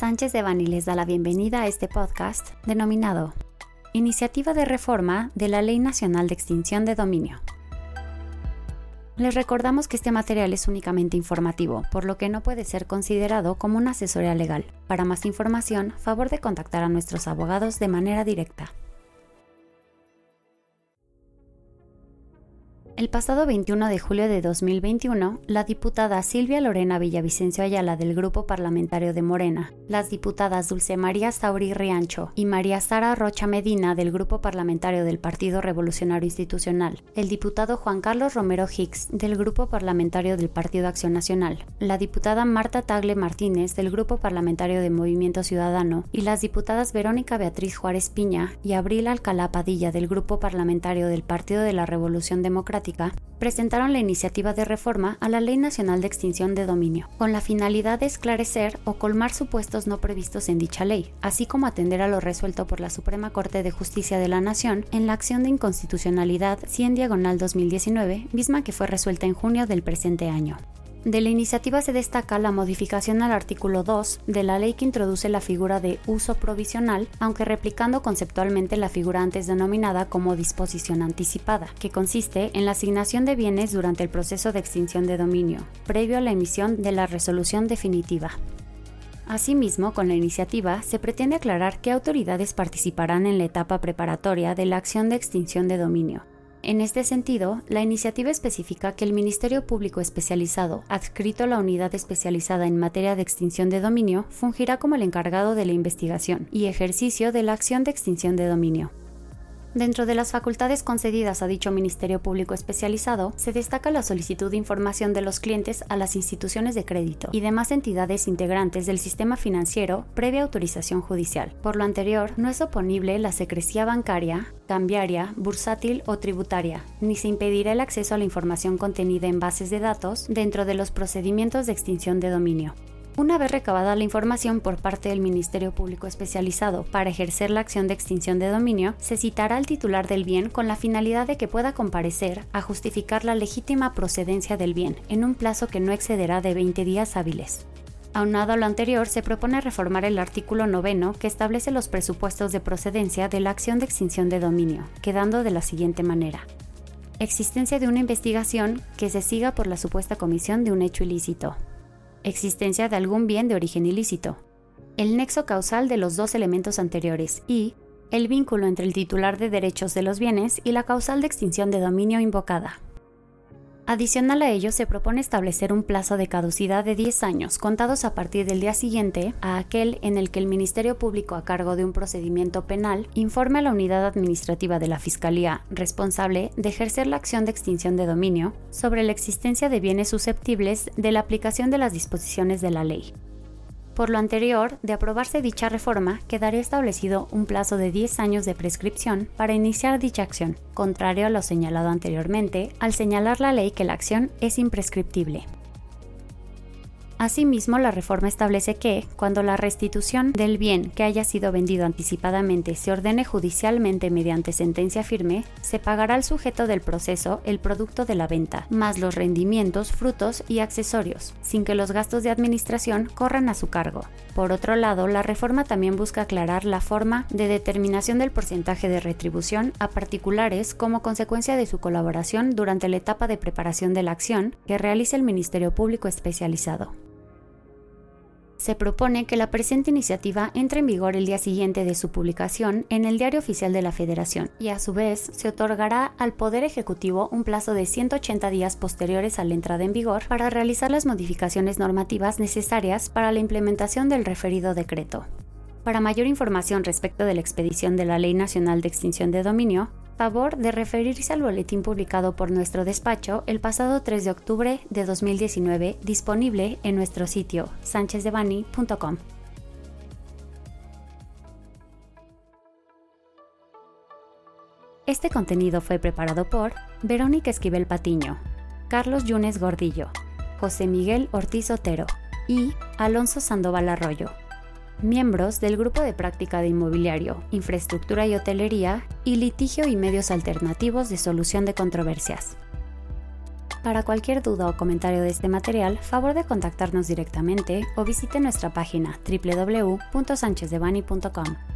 Sánchez de Bani les da la bienvenida a este podcast denominado Iniciativa de Reforma de la Ley Nacional de Extinción de Dominio. Les recordamos que este material es únicamente informativo, por lo que no puede ser considerado como una asesoría legal. Para más información, favor de contactar a nuestros abogados de manera directa. El pasado 21 de julio de 2021, la diputada Silvia Lorena Villavicencio Ayala del Grupo Parlamentario de Morena, las diputadas Dulce María Sauri Riancho y María Sara Rocha Medina del Grupo Parlamentario del Partido Revolucionario Institucional, el diputado Juan Carlos Romero Hicks del Grupo Parlamentario del Partido Acción Nacional, la diputada Marta Tagle Martínez del Grupo Parlamentario de Movimiento Ciudadano y las diputadas Verónica Beatriz Juárez Piña y Abril Alcalá Padilla del Grupo Parlamentario del Partido de la Revolución Democrática presentaron la iniciativa de reforma a la Ley Nacional de Extinción de Dominio, con la finalidad de esclarecer o colmar supuestos no previstos en dicha ley, así como atender a lo resuelto por la Suprema Corte de Justicia de la Nación en la acción de inconstitucionalidad 100 diagonal 2019, misma que fue resuelta en junio del presente año. De la iniciativa se destaca la modificación al artículo 2 de la ley que introduce la figura de uso provisional, aunque replicando conceptualmente la figura antes denominada como disposición anticipada, que consiste en la asignación de bienes durante el proceso de extinción de dominio, previo a la emisión de la resolución definitiva. Asimismo, con la iniciativa se pretende aclarar qué autoridades participarán en la etapa preparatoria de la acción de extinción de dominio, en este sentido, la iniciativa especifica que el Ministerio Público Especializado, adscrito a la unidad especializada en materia de extinción de dominio, fungirá como el encargado de la investigación y ejercicio de la acción de extinción de dominio. Dentro de las facultades concedidas a dicho Ministerio Público Especializado, se destaca la solicitud de información de los clientes a las instituciones de crédito y demás entidades integrantes del sistema financiero previa autorización judicial. Por lo anterior, no es oponible la secrecía bancaria, cambiaria, bursátil o tributaria, ni se impedirá el acceso a la información contenida en bases de datos dentro de los procedimientos de extinción de dominio. Una vez recabada la información por parte del Ministerio Público Especializado para ejercer la acción de extinción de dominio, se citará al titular del bien con la finalidad de que pueda comparecer a justificar la legítima procedencia del bien en un plazo que no excederá de 20 días hábiles. Aunado a lo anterior, se propone reformar el artículo noveno que establece los presupuestos de procedencia de la acción de extinción de dominio, quedando de la siguiente manera. Existencia de una investigación que se siga por la supuesta comisión de un hecho ilícito, existencia de algún bien de origen ilícito, el nexo causal de los dos elementos anteriores y el vínculo entre el titular de derechos de los bienes y la causal de extinción de dominio invocada. Adicional a ello, se propone establecer un plazo de caducidad de 10 años, contados a partir del día siguiente a aquel en el que el Ministerio Público a cargo de un procedimiento penal informe a la unidad administrativa de la Fiscalía responsable de ejercer la acción de extinción de dominio sobre la existencia de bienes susceptibles de la aplicación de las disposiciones de la ley. Por lo anterior, de aprobarse dicha reforma, quedaría establecido un plazo de 10 años de prescripción para iniciar dicha acción, contrario a lo señalado anteriormente, al señalar la ley que la acción es imprescriptible. Asimismo, la reforma establece que, cuando la restitución del bien que haya sido vendido anticipadamente se ordene judicialmente mediante sentencia firme, se pagará al sujeto del proceso el producto de la venta, más los rendimientos, frutos y accesorios, sin que los gastos de administración corran a su cargo. Por otro lado, la reforma también busca aclarar la forma de determinación del porcentaje de retribución a particulares como consecuencia de su colaboración durante la etapa de preparación de la acción que realiza el Ministerio Público Especializado se propone que la presente iniciativa entre en vigor el día siguiente de su publicación en el Diario Oficial de la Federación y a su vez se otorgará al Poder Ejecutivo un plazo de 180 días posteriores a la entrada en vigor para realizar las modificaciones normativas necesarias para la implementación del referido decreto. Para mayor información respecto de la expedición de la Ley Nacional de Extinción de Dominio, favor de referirse al boletín publicado por nuestro despacho el pasado 3 de octubre de 2019 disponible en nuestro sitio sanchezdevani.com. Este contenido fue preparado por Verónica Esquivel Patiño, Carlos Yunes Gordillo, José Miguel Ortiz Otero y Alonso Sandoval Arroyo miembros del Grupo de Práctica de Inmobiliario, Infraestructura y Hotelería y Litigio y Medios Alternativos de Solución de Controversias. Para cualquier duda o comentario de este material, favor de contactarnos directamente o visite nuestra página www.sanchezdevani.com.